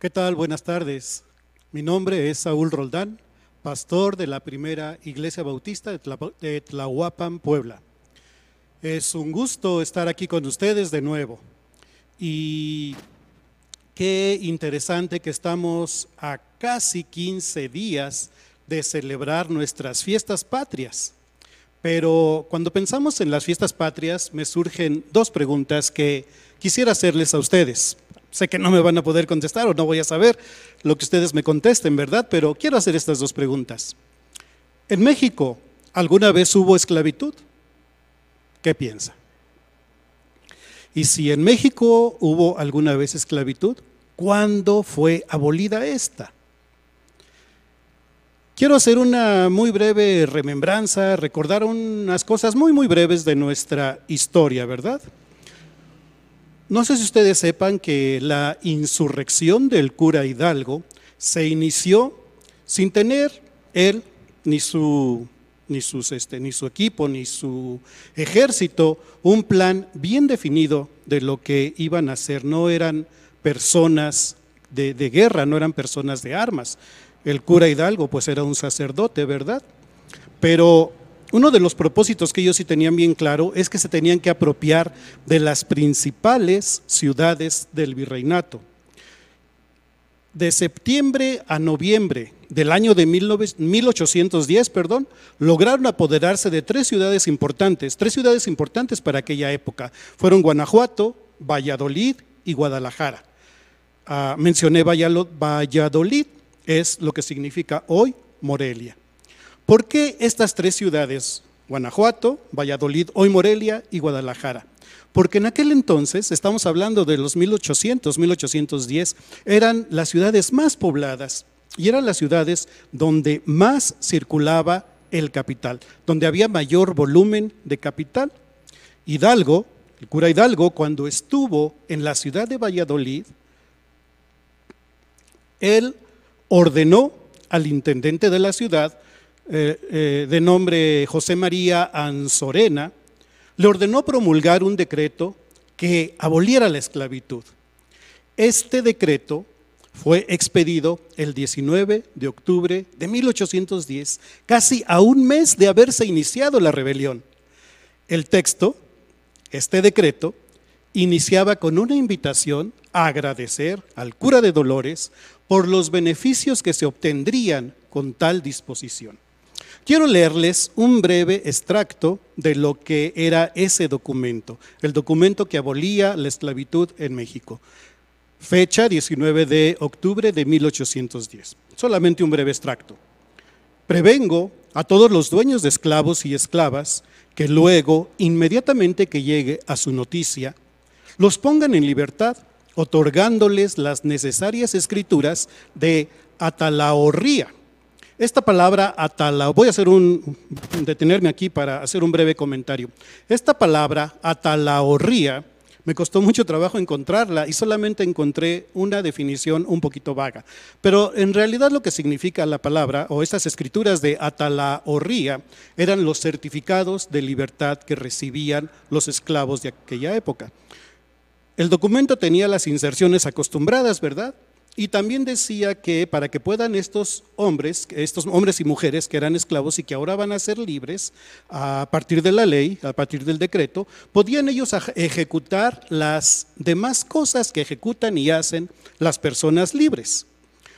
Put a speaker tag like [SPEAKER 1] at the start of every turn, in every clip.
[SPEAKER 1] ¿Qué tal? Buenas tardes. Mi nombre es Saúl Roldán, pastor de la primera Iglesia Bautista de Tlahuapan, Puebla. Es un gusto estar aquí con ustedes de nuevo. Y qué interesante que estamos a casi 15 días de celebrar nuestras fiestas patrias. Pero cuando pensamos en las fiestas patrias, me surgen dos preguntas que quisiera hacerles a ustedes. Sé que no me van a poder contestar o no voy a saber lo que ustedes me contesten, ¿verdad? Pero quiero hacer estas dos preguntas. ¿En México alguna vez hubo esclavitud? ¿Qué piensa? Y si en México hubo alguna vez esclavitud, ¿cuándo fue abolida esta? Quiero hacer una muy breve remembranza, recordar unas cosas muy, muy breves de nuestra historia, ¿verdad? No sé si ustedes sepan que la insurrección del cura Hidalgo se inició sin tener él ni su, ni, este, ni su equipo, ni su ejército un plan bien definido de lo que iban a hacer. No eran personas de, de guerra, no eran personas de armas el cura Hidalgo pues era un sacerdote, ¿verdad? Pero uno de los propósitos que ellos sí tenían bien claro es que se tenían que apropiar de las principales ciudades del virreinato. De septiembre a noviembre del año de 1810, perdón, lograron apoderarse de tres ciudades importantes, tres ciudades importantes para aquella época. Fueron Guanajuato, Valladolid y Guadalajara. Ah, mencioné Valladolid es lo que significa hoy Morelia. ¿Por qué estas tres ciudades, Guanajuato, Valladolid, hoy Morelia y Guadalajara? Porque en aquel entonces, estamos hablando de los 1800, 1810, eran las ciudades más pobladas y eran las ciudades donde más circulaba el capital, donde había mayor volumen de capital. Hidalgo, el cura Hidalgo, cuando estuvo en la ciudad de Valladolid, él ordenó al intendente de la ciudad, eh, eh, de nombre José María Anzorena, le ordenó promulgar un decreto que aboliera la esclavitud. Este decreto fue expedido el 19 de octubre de 1810, casi a un mes de haberse iniciado la rebelión. El texto, este decreto, iniciaba con una invitación a agradecer al cura de Dolores por los beneficios que se obtendrían con tal disposición. Quiero leerles un breve extracto de lo que era ese documento, el documento que abolía la esclavitud en México. Fecha 19 de octubre de 1810. Solamente un breve extracto. Prevengo a todos los dueños de esclavos y esclavas que luego, inmediatamente que llegue a su noticia, los pongan en libertad otorgándoles las necesarias escrituras de atalahorría. Esta palabra atala, voy a hacer un, detenerme aquí para hacer un breve comentario. Esta palabra atalahorría me costó mucho trabajo encontrarla y solamente encontré una definición un poquito vaga. Pero en realidad lo que significa la palabra o estas escrituras de atalahorría eran los certificados de libertad que recibían los esclavos de aquella época. El documento tenía las inserciones acostumbradas, ¿verdad? Y también decía que para que puedan estos hombres, estos hombres y mujeres que eran esclavos y que ahora van a ser libres a partir de la ley, a partir del decreto, podían ellos ejecutar las demás cosas que ejecutan y hacen las personas libres.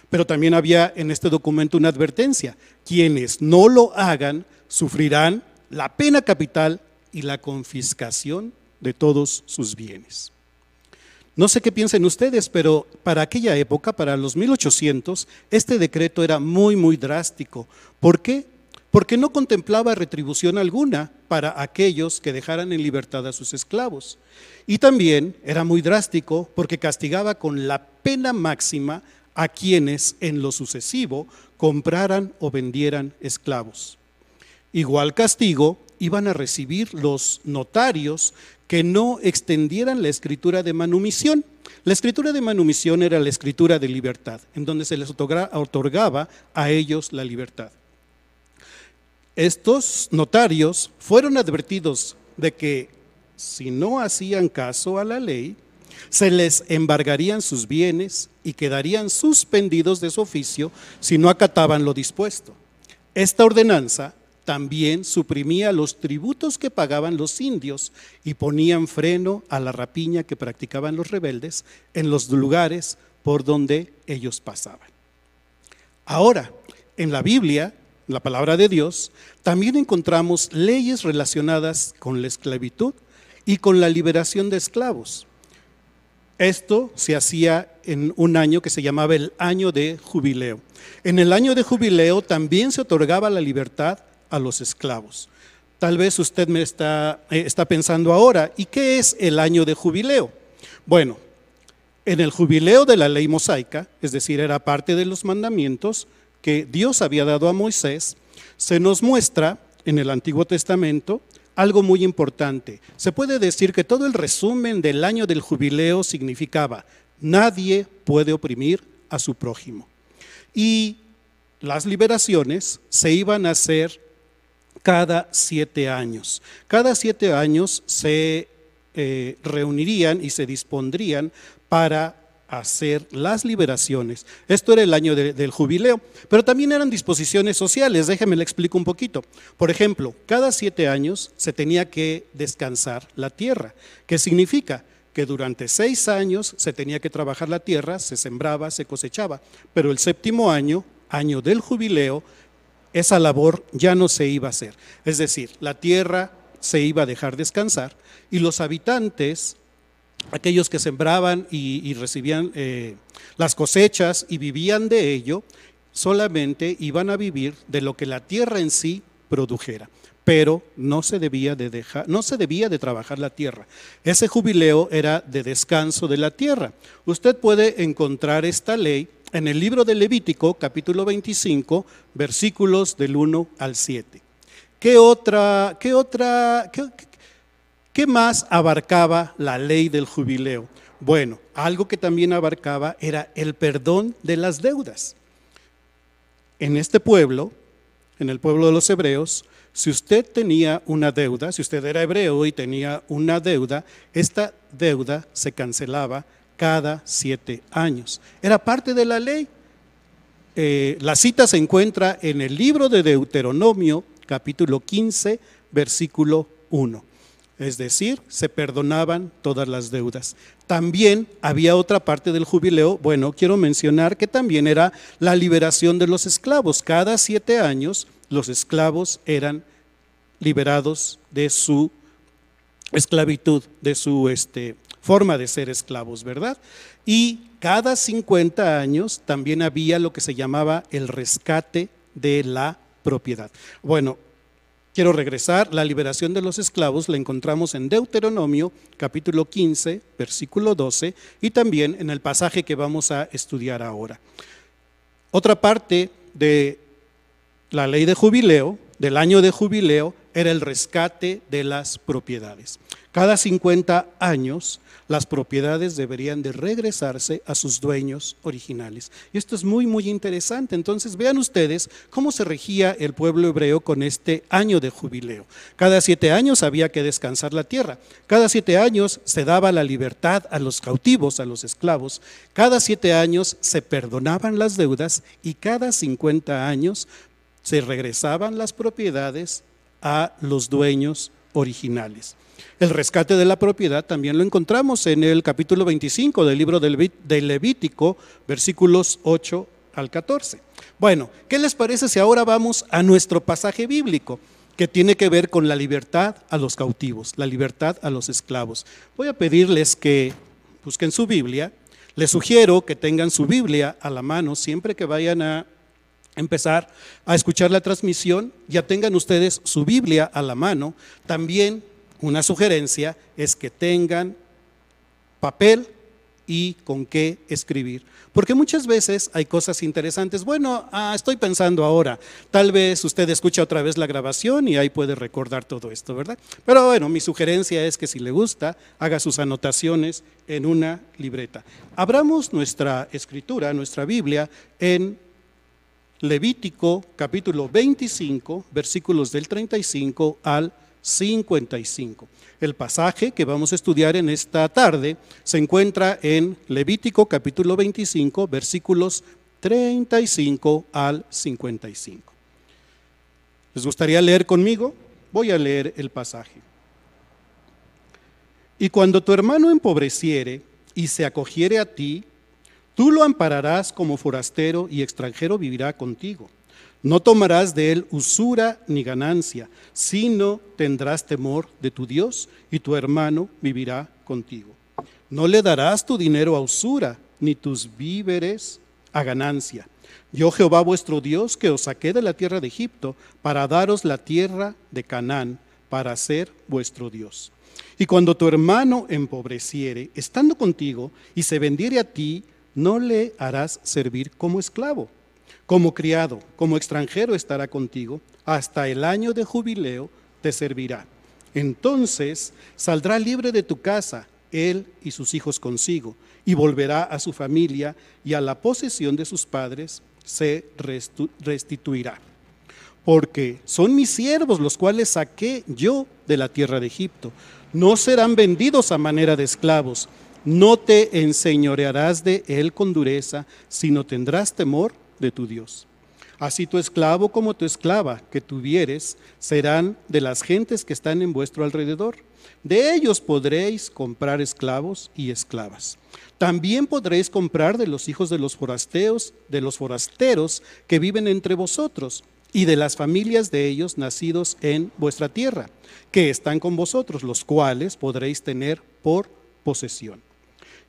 [SPEAKER 1] Pero también había en este documento una advertencia, quienes no lo hagan sufrirán la pena capital y la confiscación de todos sus bienes. No sé qué piensen ustedes, pero para aquella época, para los 1800, este decreto era muy, muy drástico. ¿Por qué? Porque no contemplaba retribución alguna para aquellos que dejaran en libertad a sus esclavos. Y también era muy drástico porque castigaba con la pena máxima a quienes en lo sucesivo compraran o vendieran esclavos. Igual castigo iban a recibir los notarios que no extendieran la escritura de manumisión. La escritura de manumisión era la escritura de libertad, en donde se les otorgaba a ellos la libertad. Estos notarios fueron advertidos de que si no hacían caso a la ley, Se les embargarían sus bienes y quedarían suspendidos de su oficio si no acataban lo dispuesto. Esta ordenanza también suprimía los tributos que pagaban los indios y ponían freno a la rapiña que practicaban los rebeldes en los lugares por donde ellos pasaban. Ahora, en la Biblia, la palabra de Dios, también encontramos leyes relacionadas con la esclavitud y con la liberación de esclavos. Esto se hacía en un año que se llamaba el año de jubileo. En el año de jubileo también se otorgaba la libertad a los esclavos. Tal vez usted me está, eh, está pensando ahora, ¿y qué es el año de jubileo? Bueno, en el jubileo de la ley mosaica, es decir, era parte de los mandamientos que Dios había dado a Moisés, se nos muestra en el Antiguo Testamento algo muy importante. Se puede decir que todo el resumen del año del jubileo significaba, nadie puede oprimir a su prójimo. Y las liberaciones se iban a hacer cada siete años. Cada siete años se eh, reunirían y se dispondrían para hacer las liberaciones. Esto era el año del jubileo, pero también eran disposiciones sociales. Déjeme le explico un poquito. Por ejemplo, cada siete años se tenía que descansar la tierra. ¿Qué significa? Que durante seis años se tenía que trabajar la tierra, se sembraba, se cosechaba, pero el séptimo año, año del jubileo, esa labor ya no se iba a hacer. Es decir, la tierra se iba a dejar descansar y los habitantes, aquellos que sembraban y, recibían eh, las cosechas y vivían de ello, solamente iban a vivir de lo que la tierra en sí produjera pero no se debía de dejar, no se debía de trabajar la tierra. Ese jubileo era de descanso de la tierra. Usted puede encontrar esta ley en el libro de Levítico, capítulo 25, versículos del 1 al 7. ¿Qué otra, qué otra, qué, más abarcaba la ley del jubileo? Bueno, algo que también abarcaba era el perdón de las deudas. En este pueblo, en el pueblo de los hebreos, si usted tenía una deuda, si usted era hebreo y tenía una deuda, esta deuda se cancelaba cada siete años. Era parte de la ley. Eh, la cita se encuentra en el libro de Deuteronomio, capítulo 15, versículo 1. Es decir, se perdonaban todas las deudas. También había otra parte del jubileo, bueno, quiero mencionar que también era la liberación de los esclavos. Cada siete años los esclavos eran liberados de su esclavitud, de su este, forma de ser esclavos, ¿verdad? Y cada 50 años también había lo que se llamaba el rescate de la propiedad. Bueno, quiero regresar, la liberación de los esclavos la encontramos en Deuteronomio capítulo 15, versículo 12 y también en el pasaje que vamos a estudiar ahora. Otra parte de la ley de jubileo, del año de jubileo, era el rescate de las propiedades. Cada 50 años las propiedades deberían de regresarse a sus dueños originales. Y esto es muy, muy interesante. Entonces vean ustedes cómo se regía el pueblo hebreo con este año de jubileo. Cada siete años había que descansar la tierra. Cada siete años se daba la libertad a los cautivos, a los esclavos. Cada siete años se perdonaban las deudas y cada 50 años se regresaban las propiedades a los dueños originales. El rescate de la propiedad también lo encontramos en el capítulo 25 del libro del Levítico, versículos 8 al 14. Bueno, ¿qué les parece si ahora vamos a nuestro pasaje bíblico? que tiene que ver con la libertad a los cautivos, la libertad a los esclavos. Voy a pedirles que busquen su Biblia. Les sugiero que tengan su Biblia a la mano siempre que vayan a empezar a escuchar la transmisión, ya tengan ustedes su Biblia a la mano. También una sugerencia es que tengan papel y con qué escribir. Porque muchas veces hay cosas interesantes. Bueno, ah, estoy pensando ahora, tal vez usted escucha otra vez la grabación y ahí puede recordar todo esto, ¿verdad? Pero bueno, mi sugerencia es que si le gusta, haga sus anotaciones en una libreta. Abramos nuestra escritura, nuestra Biblia, en Levítico capítulo 25, versículos del 35 al 55. El pasaje que vamos a estudiar en esta tarde se encuentra en Levítico capítulo 25, versículos 35 al 55. ¿Les gustaría leer conmigo? Voy a leer el pasaje. Y cuando tu hermano empobreciere y se acogiere a ti, tú lo ampararás como forastero y extranjero vivirá contigo no tomarás de él usura ni ganancia, sino tendrás temor de tu Dios y tu hermano vivirá contigo. No le darás tu dinero a usura, ni tus víveres a ganancia. Yo Jehová vuestro Dios que os saqué de la tierra de Egipto para daros la tierra de Canaán, para ser vuestro Dios. Y cuando tu hermano empobreciere, estando contigo, y se vendiere a ti, no le harás servir como esclavo como criado, como extranjero estará contigo, hasta el año de jubileo te servirá. Entonces saldrá libre de tu casa, él y sus hijos consigo, y volverá a su familia y a la posesión de sus padres se restituirá. Porque son mis siervos los cuales saqué yo de la tierra de Egipto. No serán vendidos a manera de esclavos. No te enseñorearás de él con dureza, sino tendrás temor de tu Dios. Así tu esclavo como tu esclava que tuvieres serán de las gentes que están en vuestro alrededor. De ellos podréis comprar esclavos y esclavas. También podréis comprar de los hijos de los forasteos, de los forasteros que viven entre vosotros, y de las familias de ellos nacidos en vuestra tierra, que están con vosotros, los cuales podréis tener por posesión.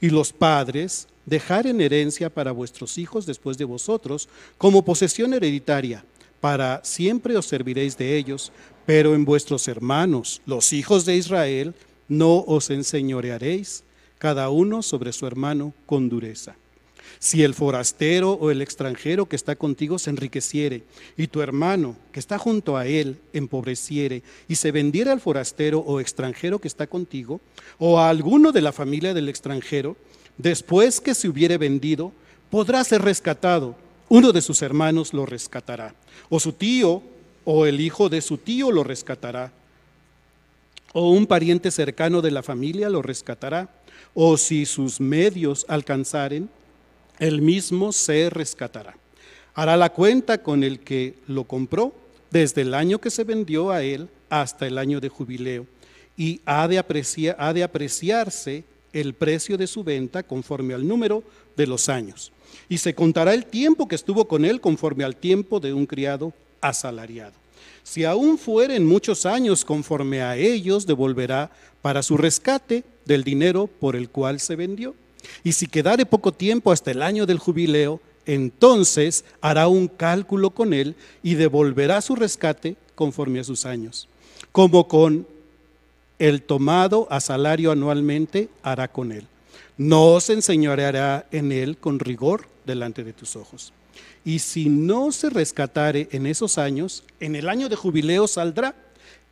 [SPEAKER 1] Y los padres dejar en herencia para vuestros hijos después de vosotros, como posesión hereditaria. Para siempre os serviréis de ellos, pero en vuestros hermanos, los hijos de Israel, no os enseñorearéis, cada uno sobre su hermano con dureza. Si el forastero o el extranjero que está contigo se enriqueciere, y tu hermano que está junto a él empobreciere, y se vendiera al forastero o extranjero que está contigo, o a alguno de la familia del extranjero, después que se hubiere vendido, podrá ser rescatado. Uno de sus hermanos lo rescatará, o su tío o el hijo de su tío lo rescatará, o un pariente cercano de la familia lo rescatará, o si sus medios alcanzaren, el mismo se rescatará. Hará la cuenta con el que lo compró desde el año que se vendió a él hasta el año de jubileo, y ha de, ha de apreciarse el precio de su venta conforme al número de los años. Y se contará el tiempo que estuvo con él conforme al tiempo de un criado asalariado. Si aún fueren muchos años conforme a ellos, devolverá para su rescate del dinero por el cual se vendió. Y si quedare poco tiempo hasta el año del jubileo, entonces hará un cálculo con él y devolverá su rescate conforme a sus años, como con el tomado a salario anualmente hará con él. No se enseñoreará en él con rigor delante de tus ojos. Y si no se rescatare en esos años, en el año de jubileo saldrá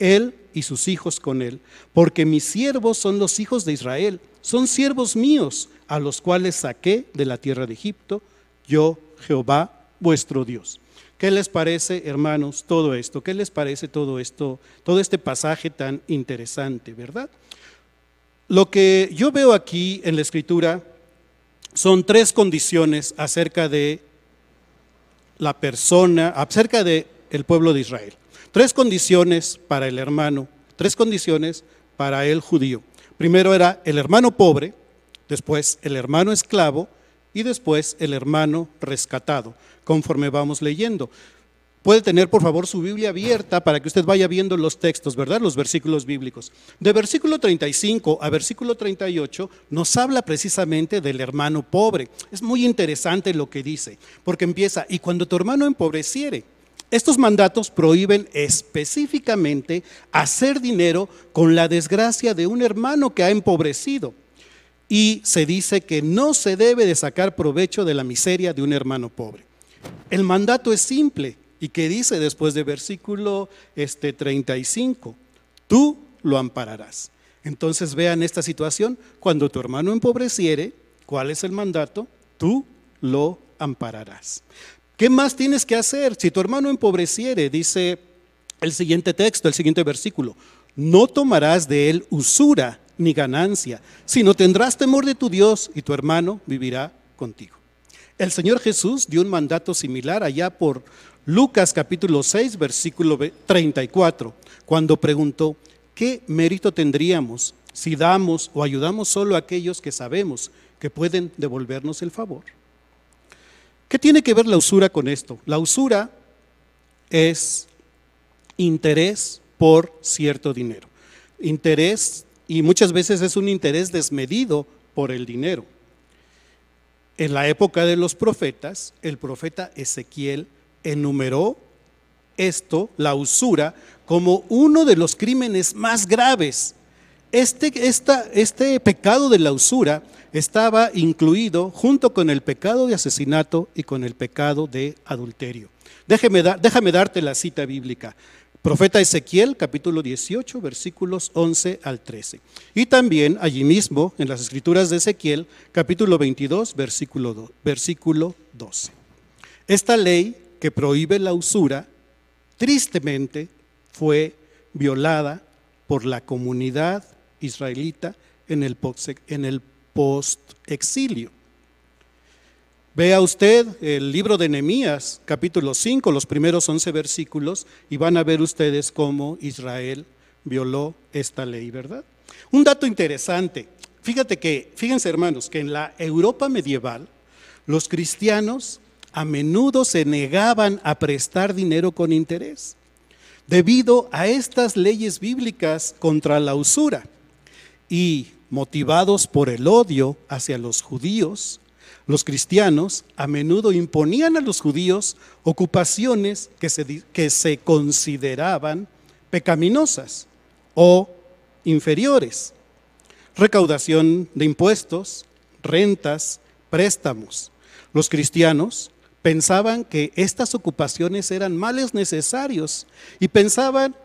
[SPEAKER 1] él y sus hijos con él, porque mis siervos son los hijos de Israel, son siervos míos, a los cuales saqué de la tierra de Egipto, yo Jehová vuestro Dios. ¿Qué les parece, hermanos, todo esto? ¿Qué les parece todo esto, todo este pasaje tan interesante, verdad? Lo que yo veo aquí en la escritura son tres condiciones acerca de la persona, acerca del el pueblo de Israel. Tres condiciones para el hermano, tres condiciones para el judío. Primero era el hermano pobre, después el hermano esclavo y después el hermano rescatado conforme vamos leyendo. Puede tener, por favor, su Biblia abierta para que usted vaya viendo los textos, ¿verdad? Los versículos bíblicos. De versículo 35 a versículo 38 nos habla precisamente del hermano pobre. Es muy interesante lo que dice, porque empieza, y cuando tu hermano empobreciere, estos mandatos prohíben específicamente hacer dinero con la desgracia de un hermano que ha empobrecido. Y se dice que no se debe de sacar provecho de la miseria de un hermano pobre. El mandato es simple y que dice después de versículo este 35, tú lo ampararás. Entonces vean esta situación, cuando tu hermano empobreciere, ¿cuál es el mandato? Tú lo ampararás. ¿Qué más tienes que hacer? Si tu hermano empobreciere, dice el siguiente texto, el siguiente versículo, no tomarás de él usura ni ganancia, sino tendrás temor de tu Dios y tu hermano vivirá contigo. El Señor Jesús dio un mandato similar allá por Lucas capítulo 6, versículo 34, cuando preguntó, ¿qué mérito tendríamos si damos o ayudamos solo a aquellos que sabemos que pueden devolvernos el favor? ¿Qué tiene que ver la usura con esto? La usura es interés por cierto dinero. Interés, y muchas veces es un interés desmedido por el dinero. En la época de los profetas, el profeta Ezequiel enumeró esto, la usura, como uno de los crímenes más graves. Este, este pecado de la usura estaba incluido junto con el pecado de asesinato y con el pecado de adulterio. Déjame, darte la cita bíblica. Profeta Ezequiel, capítulo 18, versículos 11 al 13. Y también allí mismo, en las escrituras de Ezequiel, capítulo 22, versículo, versículo 12. Esta ley que prohíbe la usura, tristemente fue violada por la comunidad israelita en el post-exilio. Vea usted el libro de Nehemías, capítulo 5, los primeros 11 versículos, y van a ver ustedes cómo Israel violó esta ley, ¿verdad? Un dato interesante. Fíjate que, fíjense hermanos, que en la Europa medieval, los cristianos a menudo se negaban a prestar dinero con interés, debido a estas leyes bíblicas contra la usura. Y motivados por el odio hacia los judíos, los cristianos a menudo imponían a los judíos ocupaciones que se, que se consideraban pecaminosas o inferiores. Recaudación de impuestos, rentas, préstamos. Los cristianos pensaban que estas ocupaciones eran males necesarios y pensaban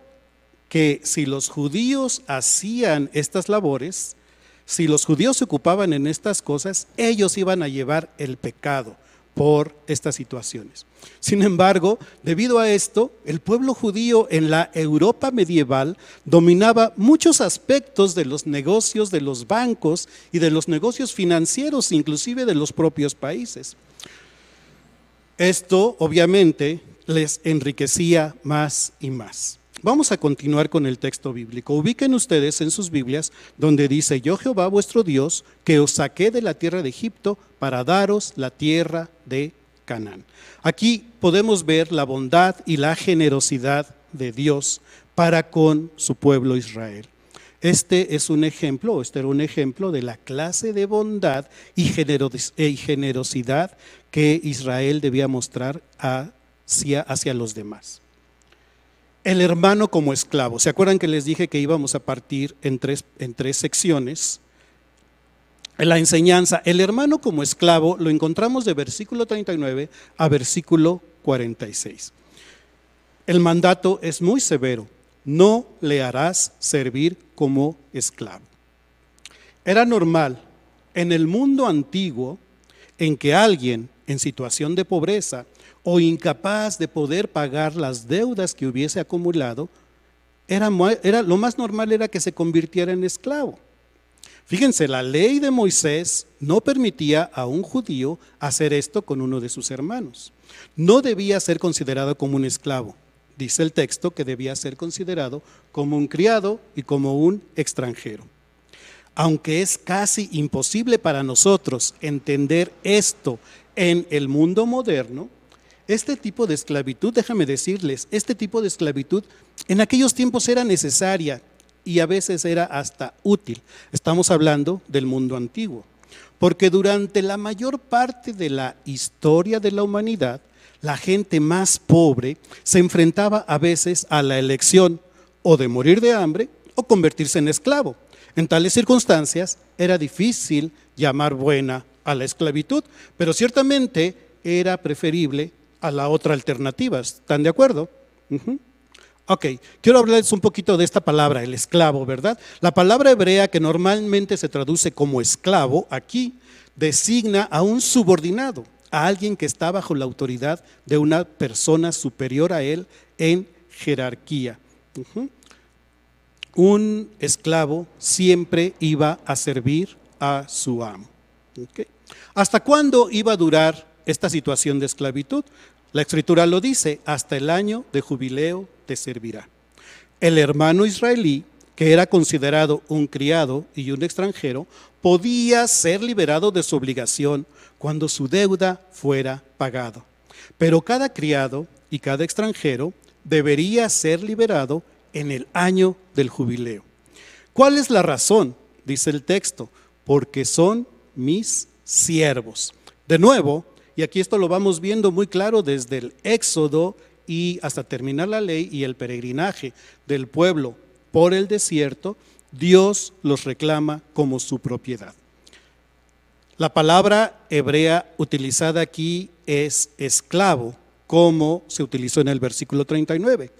[SPEAKER 1] que si los judíos hacían estas labores, si los judíos se ocupaban en estas cosas, ellos iban a llevar el pecado por estas situaciones. Sin embargo, debido a esto, el pueblo judío en la Europa medieval dominaba muchos aspectos de los negocios de los bancos y de los negocios financieros, inclusive de los propios países. Esto obviamente les enriquecía más y más. Vamos a continuar con el texto bíblico. Ubiquen ustedes en sus Biblias donde dice, yo Jehová vuestro Dios, que os saqué de la tierra de Egipto para daros la tierra de Canaán. Aquí podemos ver la bondad y la generosidad de Dios para con su pueblo Israel. Este es un ejemplo, este era un ejemplo de la clase de bondad y generosidad que Israel debía mostrar hacia, hacia los demás el hermano como esclavo. ¿Se acuerdan que les dije que íbamos a partir en tres, en tres secciones? La enseñanza, el hermano como esclavo lo encontramos de versículo 39 a versículo 46. El mandato es muy severo, no le harás servir como esclavo. Era normal en el mundo antiguo en que alguien en situación de pobreza o incapaz de poder pagar las deudas que hubiese acumulado, era, era, lo más normal era que se convirtiera en esclavo. Fíjense, la ley de Moisés no permitía a un judío hacer esto con uno de sus hermanos. No debía ser considerado como un esclavo. Dice el texto que debía ser considerado como un criado y como un extranjero. Aunque es casi imposible para nosotros entender esto en el mundo moderno, este tipo de esclavitud, déjame decirles, este tipo de esclavitud en aquellos tiempos era necesaria y a veces era hasta útil. Estamos hablando del mundo antiguo, porque durante la mayor parte de la historia de la humanidad, la gente más pobre se enfrentaba a veces a la elección o de morir de hambre o convertirse en esclavo. En tales circunstancias era difícil llamar buena a la esclavitud, pero ciertamente era preferible a la otra alternativa. ¿Están de acuerdo? Ok, quiero hablarles un poquito de esta palabra, el esclavo, ¿verdad? La palabra hebrea que normalmente se traduce como esclavo, aquí designa a un subordinado, a alguien que está bajo la autoridad de una persona superior a él en jerarquía. un esclavo siempre iba a servir a su amo. ¿Hasta cuándo iba a durar esta situación de esclavitud? La escritura lo dice, hasta el año de jubileo te servirá. El hermano israelí, que era considerado un criado y un extranjero, podía ser liberado de su obligación cuando su deuda fuera pagado. Pero cada criado y cada extranjero debería ser liberado en el año del jubileo. ¿Cuál es la razón? Dice el texto, porque son mis siervos. De nuevo, y aquí esto lo vamos viendo muy claro desde el Éxodo y hasta terminar la ley y el peregrinaje del pueblo por el desierto, Dios los reclama como su propiedad. La palabra hebrea utilizada aquí es esclavo, como se utilizó en el versículo 39,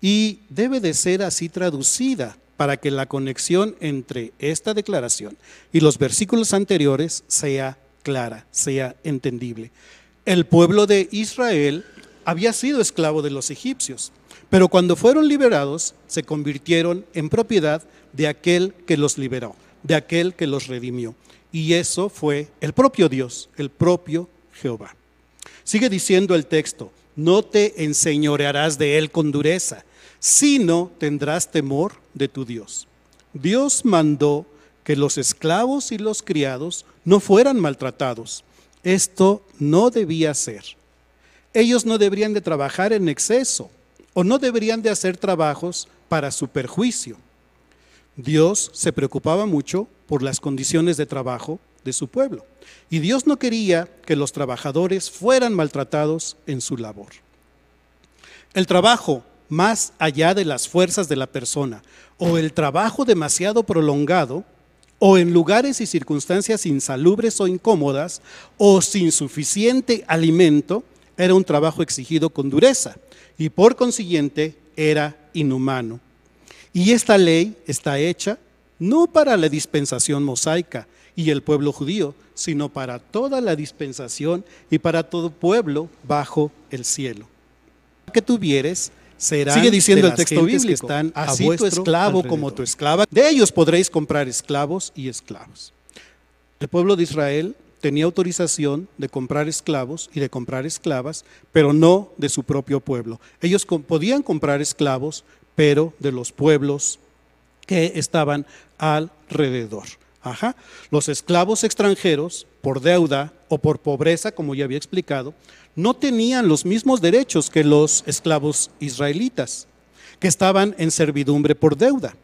[SPEAKER 1] y debe de ser así traducida para que la conexión entre esta declaración y los versículos anteriores sea clara, sea entendible. El pueblo de Israel había sido esclavo de los egipcios, pero cuando fueron liberados se convirtieron en propiedad de aquel que los liberó, de aquel que los redimió. Y eso fue el propio Dios, el propio Jehová. Sigue diciendo el texto, no te enseñorearás de él con dureza, sino tendrás temor de tu Dios. Dios mandó que los esclavos y los criados no fueran maltratados. Esto no debía ser. Ellos no deberían de trabajar en exceso o no deberían de hacer trabajos para su perjuicio. Dios se preocupaba mucho por las condiciones de trabajo de su pueblo y Dios no quería que los trabajadores fueran maltratados en su labor. El trabajo más allá de las fuerzas de la persona o el trabajo demasiado prolongado o en lugares y circunstancias insalubres o incómodas o sin suficiente alimento, era un trabajo exigido con dureza y por consiguiente era inhumano. Y esta ley está hecha no para la dispensación mosaica y el pueblo judío, sino para toda la dispensación y para todo pueblo bajo el cielo. Que tuvieres Sigue diciendo el texto bíblico, que están así tu esclavo como tu esclava. De ellos podréis comprar esclavos y esclavos. El pueblo de Israel tenía autorización de comprar esclavos y de comprar esclavas, pero no de su propio pueblo. Ellos podían comprar esclavos, pero de los pueblos que estaban alrededor. Ajá. Los esclavos extranjeros, por deuda o por pobreza, como ya había explicado, no tenían los mismos derechos que los esclavos israelitas, que estaban en servidumbre por deuda.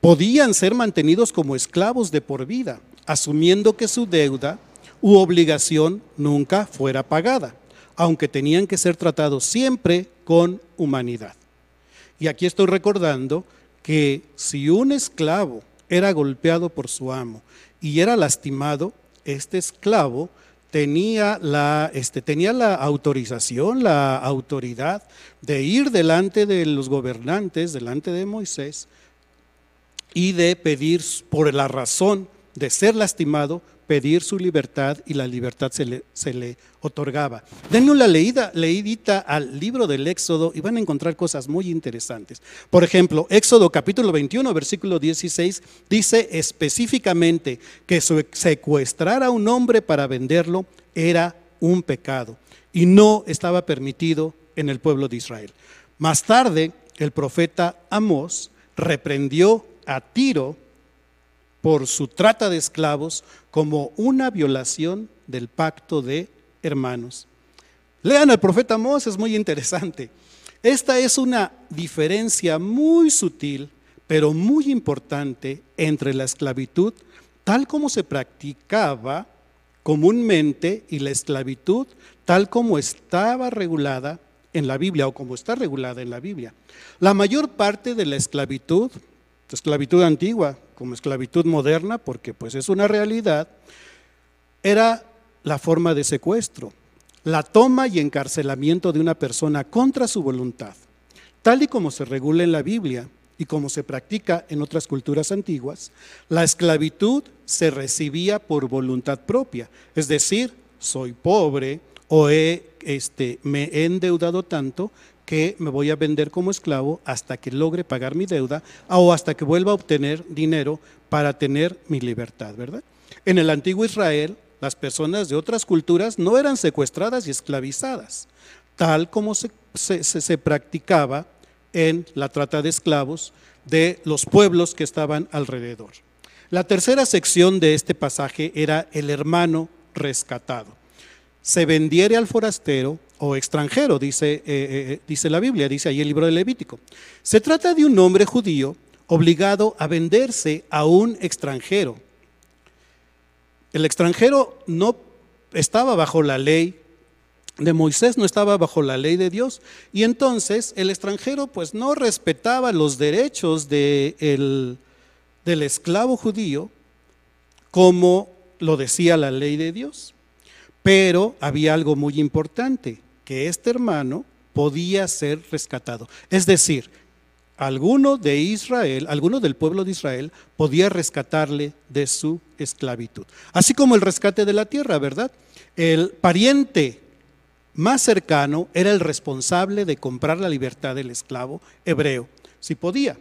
[SPEAKER 1] Podían ser mantenidos como esclavos de por vida, asumiendo que su deuda u obligación nunca fuera pagada, aunque tenían que ser tratados siempre con humanidad. Y aquí estoy recordando que si un esclavo era golpeado por su amo y era lastimado, este esclavo tenía la, este, tenía la autorización, la autoridad de ir delante de los gobernantes, delante de Moisés, y de pedir por la razón de ser lastimado, pedir su libertad y la libertad se le, se le otorgaba. Denle una leída, leidita al libro del Éxodo y van a encontrar cosas muy interesantes. Por ejemplo, Éxodo capítulo 21, versículo 16, dice específicamente que secuestrar a un hombre para venderlo era un pecado y no estaba permitido en el pueblo de Israel. Más tarde, el profeta Amós reprendió a Tiro por su trata de esclavos como una violación del pacto de hermanos. Lean al profeta Amós, es muy interesante. Esta es una diferencia muy sutil, pero muy importante entre la esclavitud tal como se practicaba comúnmente y la esclavitud tal como estaba regulada en la Biblia o como está regulada en la Biblia. La mayor parte de la esclavitud, esclavitud antigua, como esclavitud moderna, porque pues es una realidad, era la forma de secuestro, la toma y encarcelamiento de una persona contra su voluntad, tal y como se regula en la Biblia y como se practica en otras culturas antiguas, la esclavitud se recibía por voluntad propia, es decir, soy pobre o he, este, me he endeudado tanto que me voy a vender como esclavo hasta que logre pagar mi deuda o hasta que vuelva a obtener dinero para tener mi libertad, ¿verdad? En el antiguo Israel, las personas de otras culturas no eran secuestradas y esclavizadas, tal como se, se practicaba en la trata de esclavos de los pueblos que estaban alrededor. La tercera sección de este pasaje era el hermano rescatado. Se vendiere al forastero o extranjero, dice, eh, eh, dice la Biblia, dice ahí el libro de Levítico. Se trata de un hombre judío obligado a venderse a un extranjero. El extranjero no estaba bajo la ley de Moisés, no estaba bajo la ley de Dios, y entonces el extranjero pues no respetaba los derechos del esclavo judío como lo decía la ley de Dios. Pero había algo muy importante, que este hermano podía ser rescatado. Es decir, alguno de Israel, alguno del pueblo de Israel podía rescatarle de su esclavitud. Así como el rescate de la tierra, ¿verdad? El pariente más cercano era el responsable de comprar la libertad del esclavo hebreo, si podía.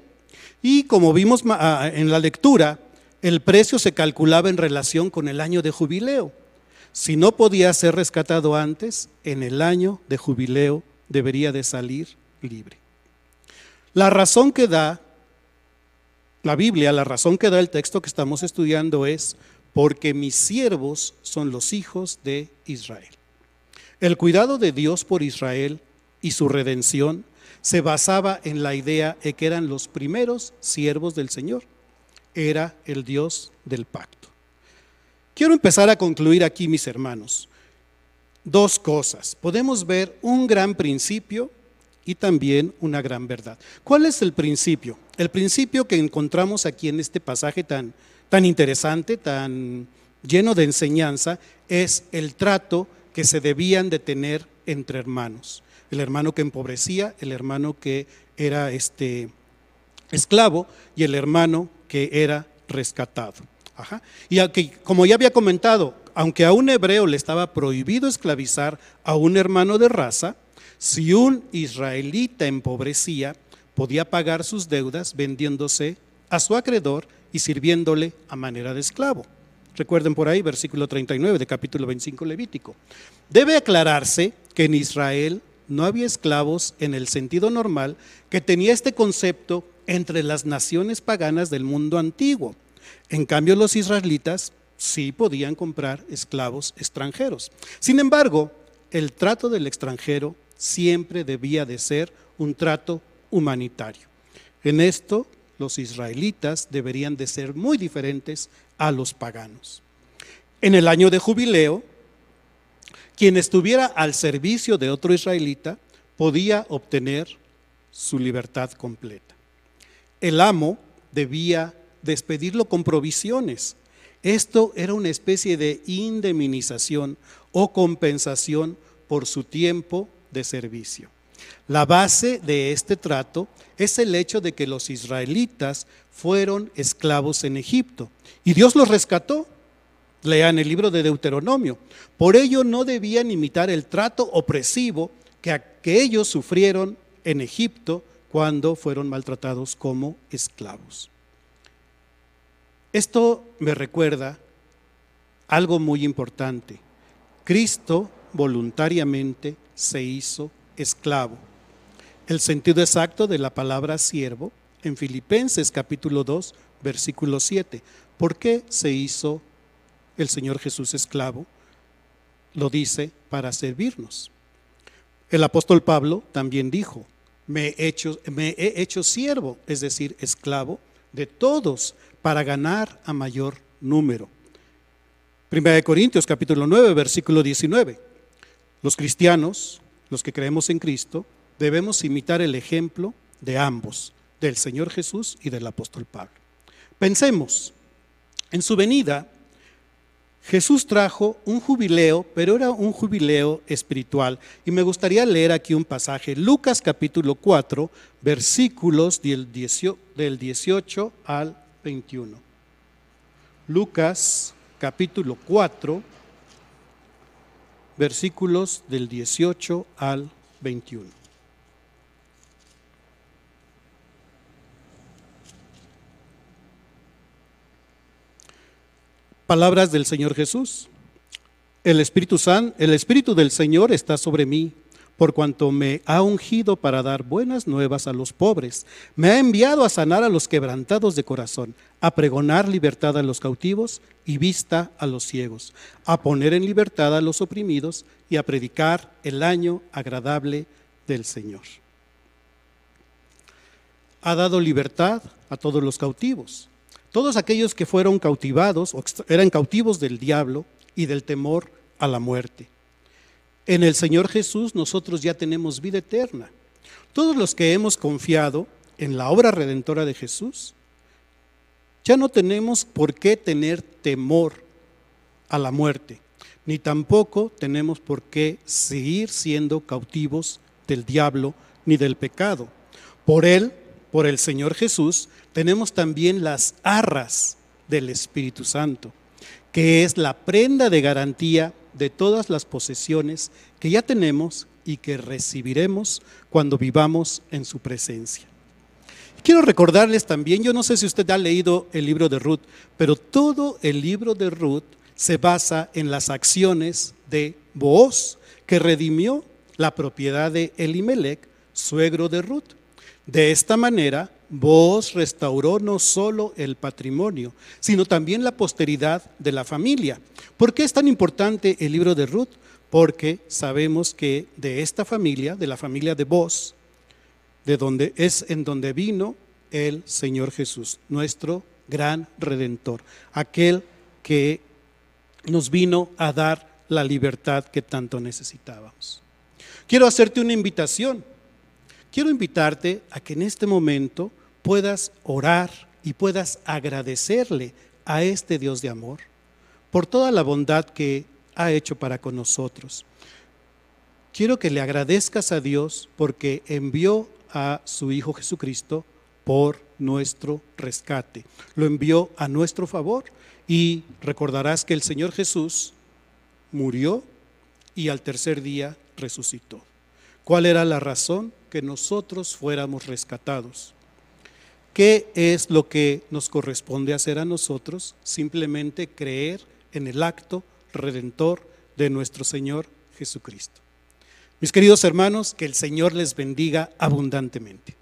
[SPEAKER 1] Y como vimos ah, en la lectura, el precio se calculaba en relación con el año de jubileo. Si no podía ser rescatado antes, en el año de jubileo debería de salir libre. La razón que da la Biblia, la razón que da el texto que estamos estudiando es porque mis siervos son los hijos de Israel. El cuidado de Dios por Israel y su redención se basaba en la idea de que eran los primeros siervos del Señor. Era el Dios del pacto. Quiero empezar a concluir aquí, mis hermanos. Dos cosas. Podemos ver un gran principio y también una gran verdad. ¿Cuál es el principio? El principio que encontramos aquí en este pasaje tan, tan interesante, tan lleno de enseñanza, es el trato que se debían de tener entre hermanos. El hermano que empobrecía, el hermano que era este esclavo y el hermano que era rescatado. Y aquí, como ya había comentado, aunque a un hebreo le estaba prohibido esclavizar a un hermano de raza, si un israelita empobrecía, podía pagar sus deudas vendiéndose a su acreedor y sirviéndole a manera de esclavo. Recuerden por ahí, versículo 39 de capítulo 25 Levítico. Debe aclararse que en Israel no había esclavos en el sentido normal que tenía este concepto entre las naciones paganas del mundo antiguo. En cambio, los israelitas sí podían comprar esclavos extranjeros. Sin embargo, el trato del extranjero siempre debía de ser un trato humanitario. En esto, los israelitas deberían de ser muy diferentes a los paganos. En el año de jubileo, quien estuviera al servicio de otro israelita podía obtener su libertad completa. El amo debía despedirlo con provisiones. Esto era una especie de indemnización o compensación por su tiempo de servicio. La base de este trato es el hecho de que los israelitas fueron esclavos en Egipto y Dios los rescató. Lean el libro de Deuteronomio. Por ello no debían imitar el trato opresivo que, ellos sufrieron en Egipto cuando fueron maltratados como esclavos. Esto me recuerda algo muy importante. Cristo voluntariamente se hizo esclavo. El sentido exacto de la palabra siervo en Filipenses capítulo 2, versículo 7. ¿Por qué se hizo el Señor Jesús esclavo? Lo dice para servirnos. El apóstol Pablo también dijo, me he hecho, me he hecho siervo, es decir, esclavo de todos para ganar a mayor número. Primera de Corintios capítulo 9, versículo 19. Los cristianos, los que creemos en Cristo, debemos imitar el ejemplo de ambos, del Señor Jesús y del apóstol Pablo. Pensemos, en su venida, Jesús trajo un jubileo, pero era un jubileo espiritual. Y me gustaría leer aquí un pasaje, Lucas capítulo 4, versículos del 18 al 21. Lucas capítulo 4, versículos del 18 al 21. Palabras del Señor Jesús. El Espíritu San, el Espíritu del Señor está sobre mí, por cuanto me ha ungido para dar buenas nuevas a los pobres. Me ha enviado a sanar a los quebrantados de corazón, a pregonar libertad a los cautivos y vista a los ciegos, a poner en libertad a los oprimidos y a predicar el año agradable del Señor. Ha dado libertad a todos los cautivos, todos aquellos que fueron cautivados o eran cautivos del diablo y del temor a la muerte. En el Señor Jesús nosotros ya tenemos vida eterna. Todos los que hemos confiado en la obra redentora de Jesús, ya no tenemos por qué tener temor a la muerte, ni tampoco tenemos por qué seguir siendo cautivos del diablo ni del pecado. Por Él, por el Señor Jesús, tenemos también las arras del Espíritu Santo, que es la prenda de garantía de todas las posesiones que ya tenemos y que recibiremos cuando vivamos en su presencia. Quiero recordarles también, yo no sé si usted ha leído el libro de Ruth, pero todo el libro de Ruth se basa en las acciones de Booz, que redimió la propiedad de Elimelech, suegro de Ruth. De esta manera, Booz restauró no solo el patrimonio, sino también la posteridad de la familia. ¿Por qué es tan importante el libro de Ruth? Porque sabemos que de esta familia, de la familia de Booz, de donde es en donde vino el Señor Jesús, nuestro gran redentor, aquel que nos vino a dar la libertad que tanto necesitábamos. Quiero hacerte una invitación. Quiero invitarte a que en este momento puedas orar y puedas agradecerle a este Dios de amor por toda la bondad que ha hecho para con nosotros. Quiero que le agradezcas a Dios porque envió a su Hijo Jesucristo por nuestro rescate. Lo envió a nuestro favor y recordarás que el Señor Jesús murió y al tercer día resucitó. ¿Cuál era la razón? Que nosotros fuéramos rescatados. ¿Qué es lo que nos corresponde hacer a nosotros? Simplemente creer en el acto redentor de nuestro Señor Jesucristo. Mis queridos hermanos, que el Señor les bendiga abundantemente.